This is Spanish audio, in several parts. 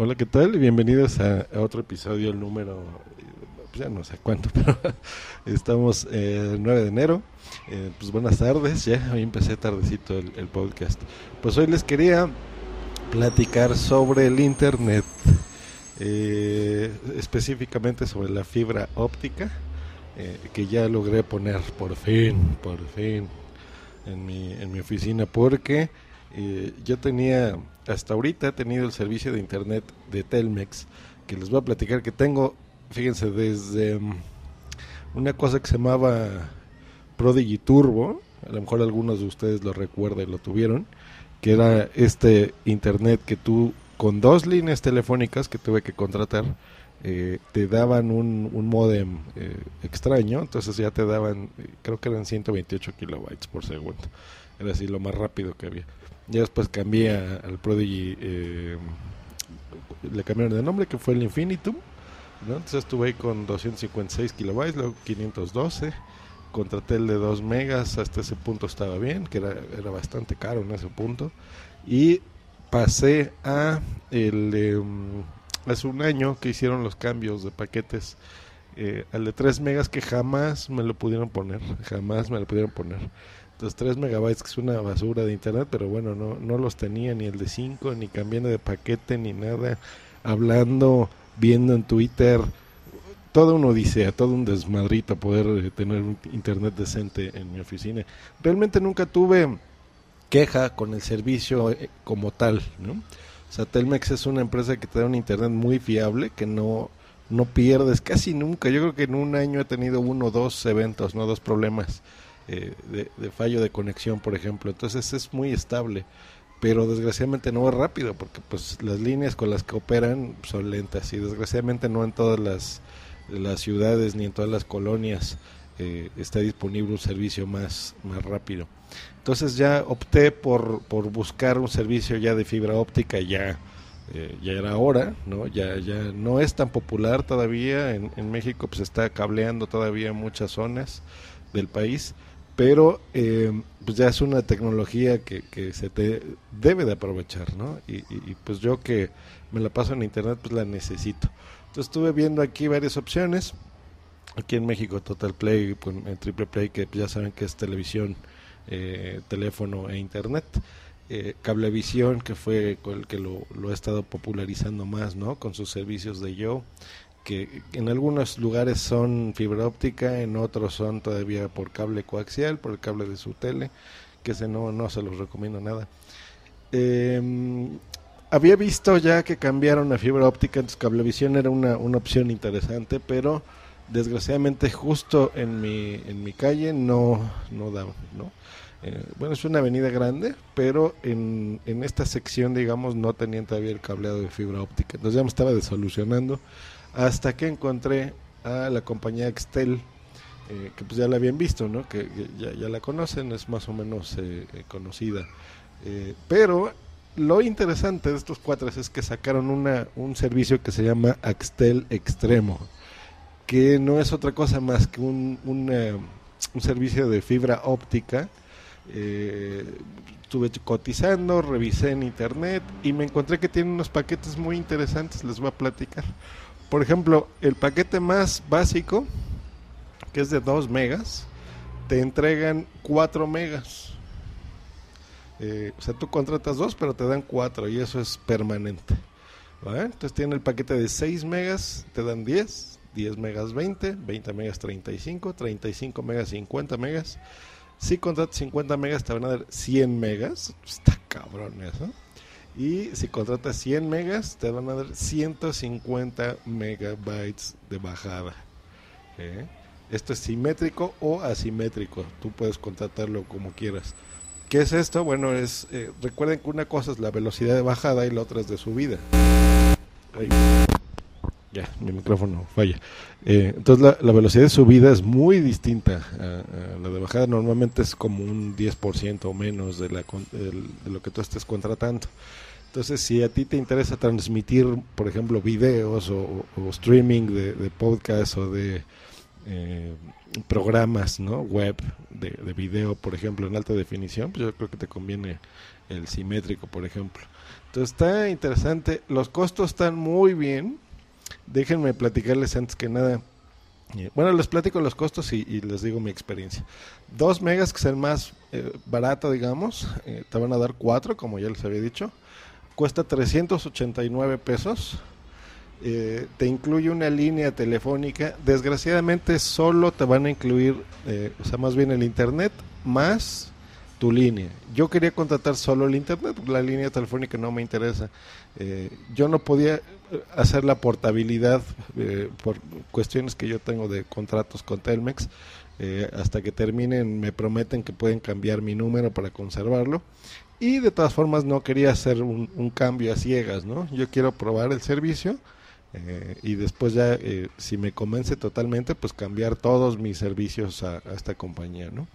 Hola, ¿qué tal? Bienvenidos a, otro episodio, el número, pues ya no sé cuánto, pero estamos eh, el 9 de enero. Eh, pues buenas tardes, ya hoy empecé tardecito el, podcast. Pues hoy les quería platicar sobre el Internet, eh, específicamente sobre la fibra óptica, que ya logré poner por fin, por fin, en mi, en mi oficina, porque yo tenía hasta ahorita he tenido el servicio de internet de Telmex, que les voy a platicar que tengo, fíjense, desde mm, una cosa que se llamaba Prodigy Turbo, a lo mejor algunos de ustedes lo recuerdan y lo tuvieron, que era este internet que tú con dos líneas telefónicas que tuve que contratar, eh, te daban un, un modem eh, extraño, entonces ya te daban, eh, creo que eran 128 kilobytes por segundo, era así lo más rápido que había. Ya después cambié al Prodigy, eh, le cambiaron de nombre, que fue el Infinitum. Entonces estuve ahí con 256 kilobytes, luego 512. Contraté el de 2 megas, hasta ese punto estaba bien, que era, era bastante caro en ese punto. Y pasé a el um, hace un año que hicieron los cambios de paquetes eh, al de 3 megas que jamás me lo pudieron poner, jamás me lo pudieron poner los 3 megabytes, que es una basura de internet, pero bueno, no, no los tenía ni el de 5, ni cambiando de paquete, ni nada, hablando, viendo en Twitter, todo un odisea, todo un desmadrito poder eh, tener un internet decente en mi oficina. Realmente nunca tuve queja con el servicio eh, como tal, ¿no? O sea, Telmex es una empresa que te da un internet muy fiable, que no, no pierdes casi nunca. Yo creo que en un año he tenido uno o dos eventos, no dos problemas eh, de, fallo de conexión, por ejemplo. Entonces es muy estable, pero desgraciadamente no es rápido porque pues las líneas con las que operan son lentas y desgraciadamente no en todas las, las ciudades ni en todas las colonias eh, está disponible un servicio más, más rápido. Entonces ya opté por, por buscar un servicio ya de fibra óptica ya. Eh, ya era hora, ¿no? Ya, ya no es tan popular todavía, en, en México pues está cableando todavía muchas zonas del país, pero eh, pues ya es una tecnología que, que, se te debe de aprovechar, ¿no? Y, pues yo que me la paso en internet, pues la necesito. Entonces estuve viendo aquí varias opciones. Aquí en México Total Play, en Triple Play, que ya saben que es televisión, eh, teléfono e internet. Eh, Cablevisión, que fue el que lo ha estado popularizando más, ¿no? Con sus servicios de Yo que en algunos lugares son fibra óptica, en otros son todavía por cable coaxial, por el cable de su tele, que ese no, no se los recomiendo nada. Em, había visto ya que cambiaron a fibra óptica, entonces Cablevisión era una, una opción interesante, pero desgraciadamente justo en mi, en mi calle no, no daba, ¿no? Eh, bueno, es una avenida grande, pero en, en esta sección, digamos, no tenían todavía el cableado de fibra óptica. Entonces ya me estaba desolucionando hasta que encontré a la compañía Excel, eh, que pues ya la habían visto, ¿no? Que, ya, la conocen, es más o menos eh, eh, conocida. pero lo interesante de estos cuatro es que sacaron una, un servicio que se llama Axtel Extremo, que no es otra cosa más que un, un servicio de fibra óptica. estuve cotizando, revisé en internet y me encontré que tiene unos paquetes muy interesantes, les voy a platicar. Por ejemplo, el paquete más básico, que es de 2 megas, te entregan 4 megas. Eh, o sea, tú contratas 2, pero te dan 4 y eso es permanente. Entonces tiene el paquete de 6 megas, te dan 10, 10 megas 20, 20 megas 35, 35 megas 50 megas. Si contratas 50 megas te van a dar 100 megas. Está cabrón eso. Y si contratas 100 megas, te van a dar 150 megabytes de bajada. ¿eh? Esto es simétrico o asimétrico. Tú puedes contratarlo como quieras. ¿Qué es esto? Bueno, es eh, recuerden que una cosa es la velocidad de bajada y la otra es de subida. Ya, mi micrófono falla. Eh, entonces la, velocidad de subida es muy distinta a, la de bajada. Normalmente es como un 10% o menos de, la, de lo que tú estés contratando. Entonces, si a ti te interesa transmitir, por ejemplo, videos o, streaming de, de podcast o de eh, programas ¿no? web de, de, video, por ejemplo, en alta definición, pues yo creo que te conviene el simétrico, por ejemplo. Entonces está interesante, los costos están muy bien. Déjenme platicarles antes que nada. Eh, bueno, les platico los costos y, les digo mi experiencia. Dos megas, que es el más eh, barato, digamos, eh, te van a dar cuatro, como ya les había dicho. Cuesta 389 pesos eh, te incluye una línea telefónica. Desgraciadamente solo te van a incluir, eh, o sea, más bien el internet más tu línea. Yo quería contratar solo el internet, la línea telefónica no me interesa. Eh, yo no podía hacer la portabilidad por cuestiones que yo tengo de contratos con Telmex. hasta que terminen me prometen que pueden cambiar mi número para conservarlo y de todas formas no quería hacer un, cambio a ciegas, ¿no? Yo quiero probar el servicio eh, y después ya, eh, si me convence totalmente, pues cambiar todos mis servicios a, esta compañía, ¿no?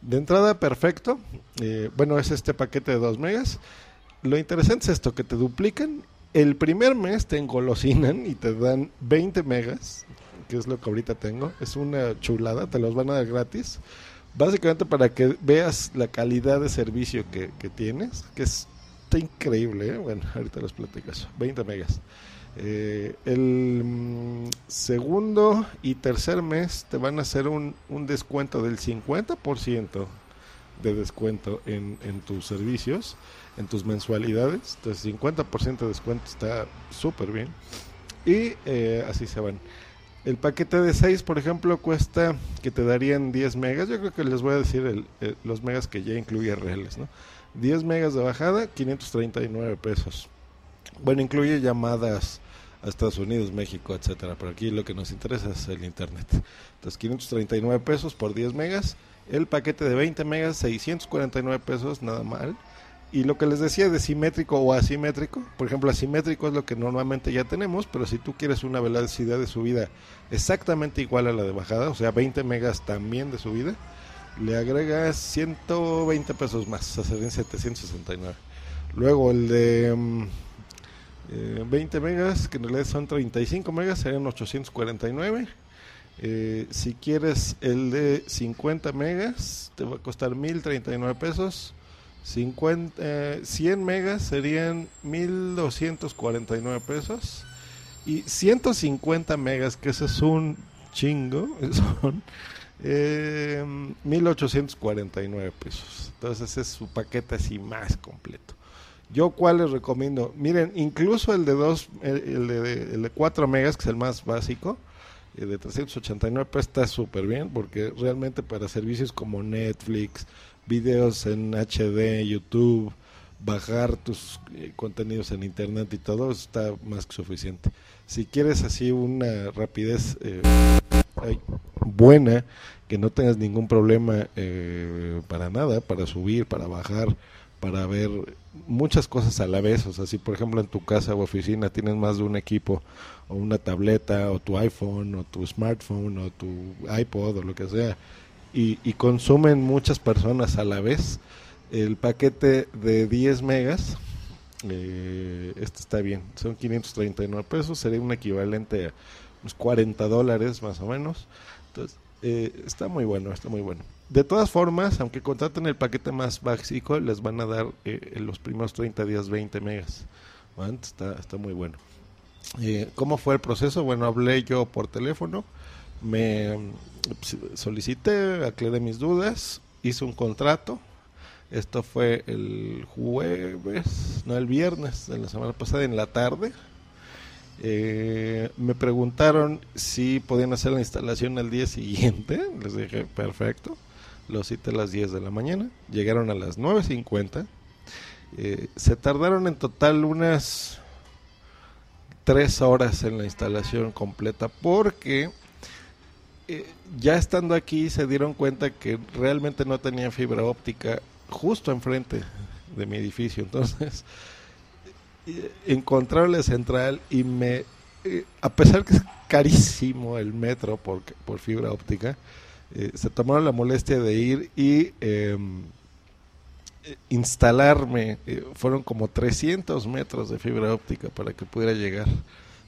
De entrada, perfecto. Eh, bueno, es este paquete de 2 megas. Lo interesante es esto, que te duplican. El primer mes te engolosinan y te dan 20 megas, que es lo que ahorita tengo. Es una chulada, te los van a dar gratis. Básicamente para que veas la calidad de servicio que, que tienes, que es increíble. Bueno, ahorita los platicas. 20 megas. Eh, el mm, segundo y tercer mes te van a hacer un, un descuento del 50% de descuento en, en, tus servicios, en tus mensualidades. Entonces 50% de descuento está súper bien. Y eh, así se van. El paquete de 6, por ejemplo, cuesta que te darían 10 megas. Yo creo que les voy a decir los megas que ya incluye reales. ¿no? 10 megas de bajada, 539 pesos. Bueno, incluye llamadas a Estados Unidos, México, etcétera. Pero aquí lo que nos interesa es el internet. Entonces, 539 pesos por 10 megas. El paquete de 20 megas, 649 pesos, nada mal. Y lo que les decía de simétrico o asimétrico, por ejemplo, asimétrico es lo que normalmente ya tenemos, pero si tú quieres una velocidad de subida exactamente igual a la de bajada, o sea, 20 megas también de subida, le agregas 120 pesos más, o serían 769. Luego el de mm, 20 eh, megas, que en realidad son 35 megas, serían 849. Eh, si quieres el de 50 megas, te va a costar 1039 pesos. 50, 100 eh, megas serían 1249 pesos. Y 150 megas, que ese es un chingo, son 1849 pesos. Entonces ese es su paquete así más completo. Yo cuál les recomiendo. Miren, incluso el de dos, el, de, el de 4 megas, que es el más básico, el de 389 pues está súper bien, porque realmente para servicios como Netflix, videos en HD, YouTube, bajar tus eh, contenidos en internet y todo, está más que suficiente. Si quieres así una rapidez eh, buena, que no tengas ningún problema eh, para nada, para subir, para bajar, para ver muchas cosas a la vez. O sea, si por ejemplo en tu casa o oficina tienes más de un equipo, o una tableta, o tu iPhone, o tu smartphone, o tu iPod, o lo que sea, y, consumen muchas personas a la vez, el paquete de 10 megas, eh, este está bien, son 539 pesos, sería un equivalente a unos 40 dólares más o menos. Entonces, eh, está muy bueno, está muy bueno. De todas formas, aunque contraten el paquete más básico, les van a dar eh, en los primeros 30 días 20 megas. Está, está muy bueno. Eh, ¿Cómo fue el proceso? Bueno, hablé yo por teléfono, me solicité, aclaré mis dudas, hice un contrato. Esto fue el jueves, no el viernes de la semana pasada en la tarde. Eh, me preguntaron si podían hacer la instalación al día siguiente. Les dije, perfecto. Los cité a las 10 de la mañana, llegaron a las 9.50. Eh, se tardaron en total unas 3 horas en la instalación completa porque eh, ya estando aquí se dieron cuenta que realmente no tenía fibra óptica justo enfrente de mi edificio. Entonces, encontraron la central y me, eh, a pesar que es carísimo el metro por, por fibra óptica, eh, se tomaron la molestia de ir y em, instalarme. Eh, fueron como 300 metros de fibra óptica para que pudiera llegar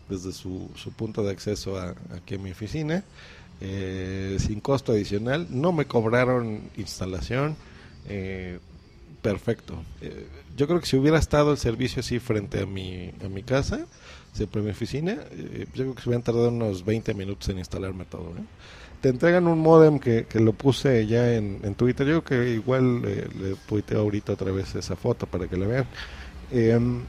desde su, su punto de acceso a, aquí a mi oficina. Sin costo adicional, no me cobraron instalación, perfecto. yo creo que si hubiera estado el servicio así frente a mi, a mi casa, siempre en mi oficina, yo creo que se hubieran tardado unos 20 minutos en instalarme todo. ¿eh? te entregan un modem que, que lo puse ya en, Twitter. Yo creo que igual eh, le tuiteo ahorita otra vez esa foto para que la vean. Em,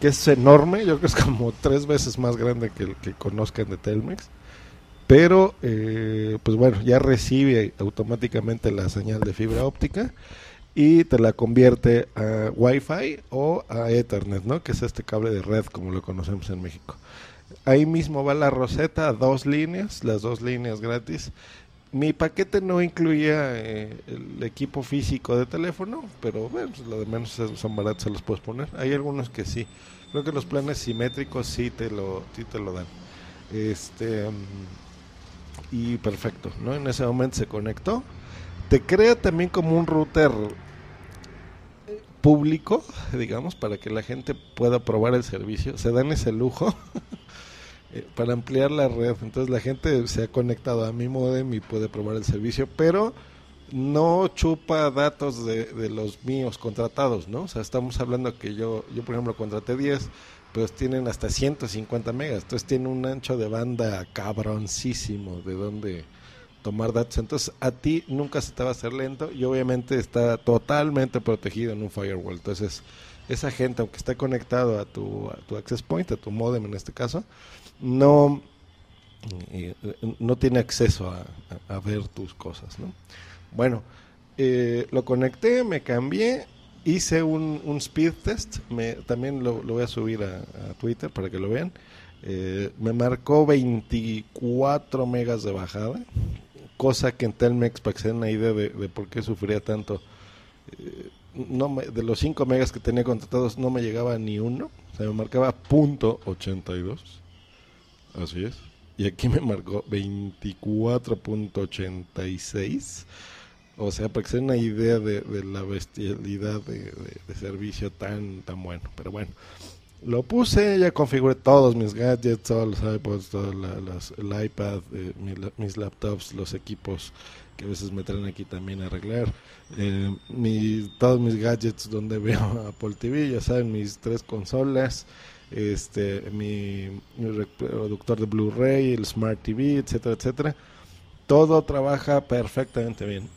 que es enorme, yo creo que es como tres veces más grande que el que conozcan de Telmex. Pero, eh, pues bueno, ya recibe automáticamente la señal de fibra óptica y te la convierte a Wi-Fi o a Ethernet, ¿no? Que es este cable de red como lo conocemos en México. Ahí mismo va la roseta, dos líneas, las dos líneas gratis. Mi paquete no incluía eh, el equipo físico de teléfono, pero bueno, pues, lo de menos son baratos, se los puedes poner. Hay algunos que sí. Creo que los planes simétricos sí te lo, sí te lo dan. Este y perfecto, ¿no? En ese momento se conectó. Te crea también como un router público, digamos, para que la gente pueda probar el servicio. Se dan ese lujo Eh, para ampliar la red. Entonces la gente se ha conectado a mi modem y puede probar el servicio, pero no chupa datos de, los míos contratados, ¿no? O sea, estamos hablando que yo, yo por ejemplo, contraté 10, pues tienen hasta 150 megas, entonces tiene un ancho de banda cabroncísimo de donde tomar datos. Entonces a ti nunca se te va a hacer lento y obviamente está totalmente protegido en un firewall. Entonces esa gente, aunque esté conectado a tu, a tu access point, a tu modem en este caso, no, no tiene acceso a, ver tus cosas. ¿no? Bueno, eh, lo conecté, me cambié, hice un, un speed test, me, también lo, voy a subir a, Twitter para que lo vean. Eh, me marcó 24 megas de bajada, cosa que en Telmex, para que se den una idea de, de por qué sufría tanto, eh, no me, de los 5 megas que tenía contratados no me llegaba ni uno, o sea, me marcaba punto .82 Así es. Y aquí me marcó 24.86. O sea, para que se den una idea de, de la bestialidad de, servicio tan, tan bueno. Pero bueno, lo puse, ya configuré todos mis gadgets, todos los iPods, todas las, el iPad, eh, mis, laptops, los equipos que a veces me traen aquí también a arreglar. Eh, mi, todos mis gadgets donde veo Apple TV, ya saben, mis tres consolas este mi, reproductor de Blu-ray, el Smart TV, etcétera, etcétera. Todo trabaja perfectamente bien.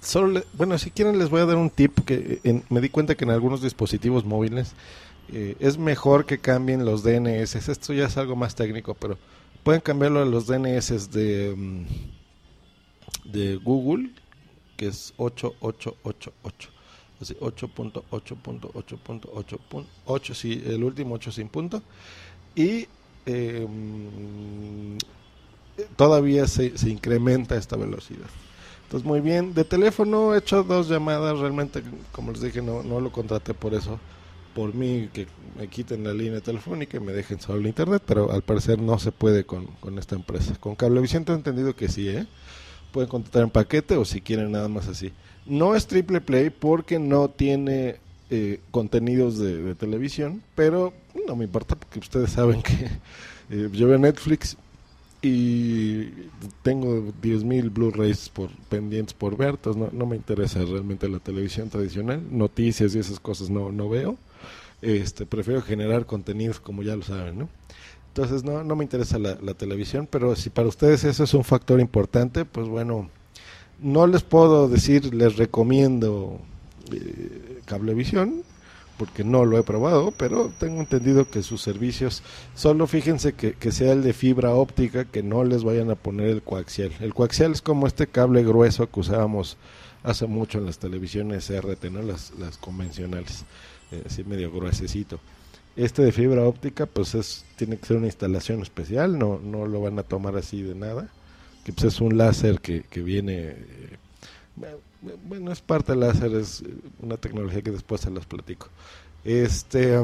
Solo bueno, si quieren les voy a dar un tip que me di cuenta que en algunos dispositivos móviles eh, es mejor que cambien los DNS. Esto ya es algo más técnico, pero pueden cambiarlo a los DNS de, mm, de Google, que es 8888 8.8.8.8.8, sí, el último 8 sin punto. Y eh, todavía se, se, incrementa esta velocidad. Entonces, muy bien. De teléfono he hecho dos llamadas. Realmente, como les dije, no, no lo contraté por eso. Por mí, que me quiten la línea telefónica y me dejen solo el internet. Pero al parecer no se puede con, con esta empresa. Con Cablevisión he entendido que sí, ¿eh? Pueden contratar en paquete o si quieren nada más así. No es triple play porque no tiene eh, contenidos de, de, televisión, pero no me importa porque ustedes saben que eh, yo veo Netflix y tengo 10.000 Blu-rays por, pendientes por ver, entonces no, me interesa realmente la televisión tradicional, noticias y esas cosas no, no veo. Este, prefiero generar contenidos como ya lo saben, ¿no? Entonces no, no me interesa la, la televisión, pero si para ustedes eso es un factor importante, pues bueno, no les puedo decir, les recomiendo eh, Cablevisión, porque no lo he probado, pero tengo entendido que sus servicios, solo fíjense que, que, sea el de fibra óptica, que no les vayan a poner el coaxial. El coaxial es como este cable grueso que usábamos hace mucho en las televisiones RT, ¿no? las, las convencionales, eh, así medio gruesecito. Este de fibra óptica, pues es, tiene que ser una instalación especial, no, no lo van a tomar así de nada que pues es un láser que, que viene Bueno, es parte del láser, es una tecnología que después se las platico. Este,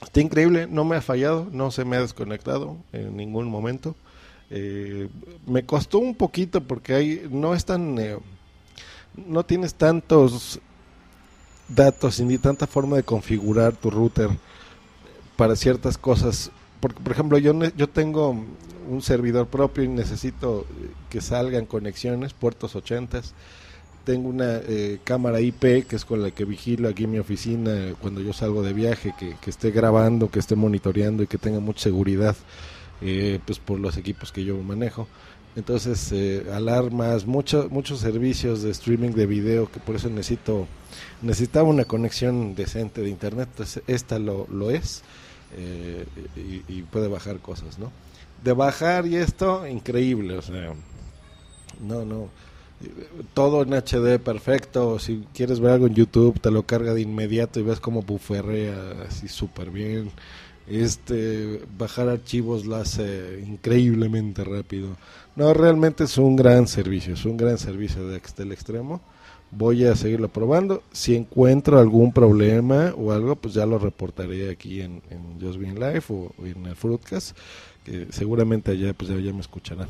está increíble, no me ha fallado, no se me ha desconectado en ningún momento. Eh, me costó un poquito porque hay, no es tan, eh, no tienes tantos datos ni tanta forma de configurar tu router para ciertas cosas. Porque, por ejemplo, yo, yo tengo un servidor propio y necesito que salgan conexiones, puertos 80 tengo una eh, cámara IP que es con la que vigilo aquí en mi oficina cuando yo salgo de viaje, que, esté grabando, que esté monitoreando y que tenga mucha seguridad, eh, pues por los equipos que yo manejo. Entonces, eh, alarmas, muchos muchos servicios de streaming de video, que por eso necesito, necesitaba una conexión decente de internet, entonces esta lo, lo es y, y, puede bajar cosas, ¿no? De bajar y esto, increíble, o sea, no, no todo en HD perfecto. Si quieres ver algo en YouTube, te lo carga de inmediato y ves como buferrea así súper bien. Este, bajar archivos lo hace increíblemente rápido. No, realmente es un gran servicio, es un gran servicio de, del extremo. Voy a seguirlo probando. Si encuentro algún problema o algo, pues ya lo reportaré aquí en, Just Being Life o, en el Fruitcast, que seguramente allá pues ya me escucharán.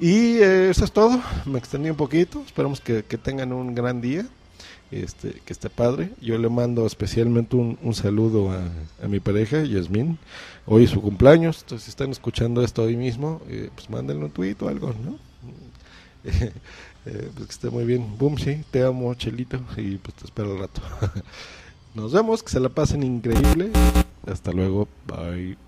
Y eh, eso es todo. Me extendí un poquito. Esperamos que, tengan un gran día. Este, que esté padre. Yo le mando especialmente un, saludo a, mi pareja, Yasmin. Hoy es su cumpleaños. Entonces, si están escuchando esto hoy mismo, eh, pues mándenle un tuit o algo, ¿no? Eh, pues que esté muy bien. Boom, sí, te amo, Chelito. Y pues te espero al rato. Nos vemos, que se la pasen increíble. Hasta luego. Bye.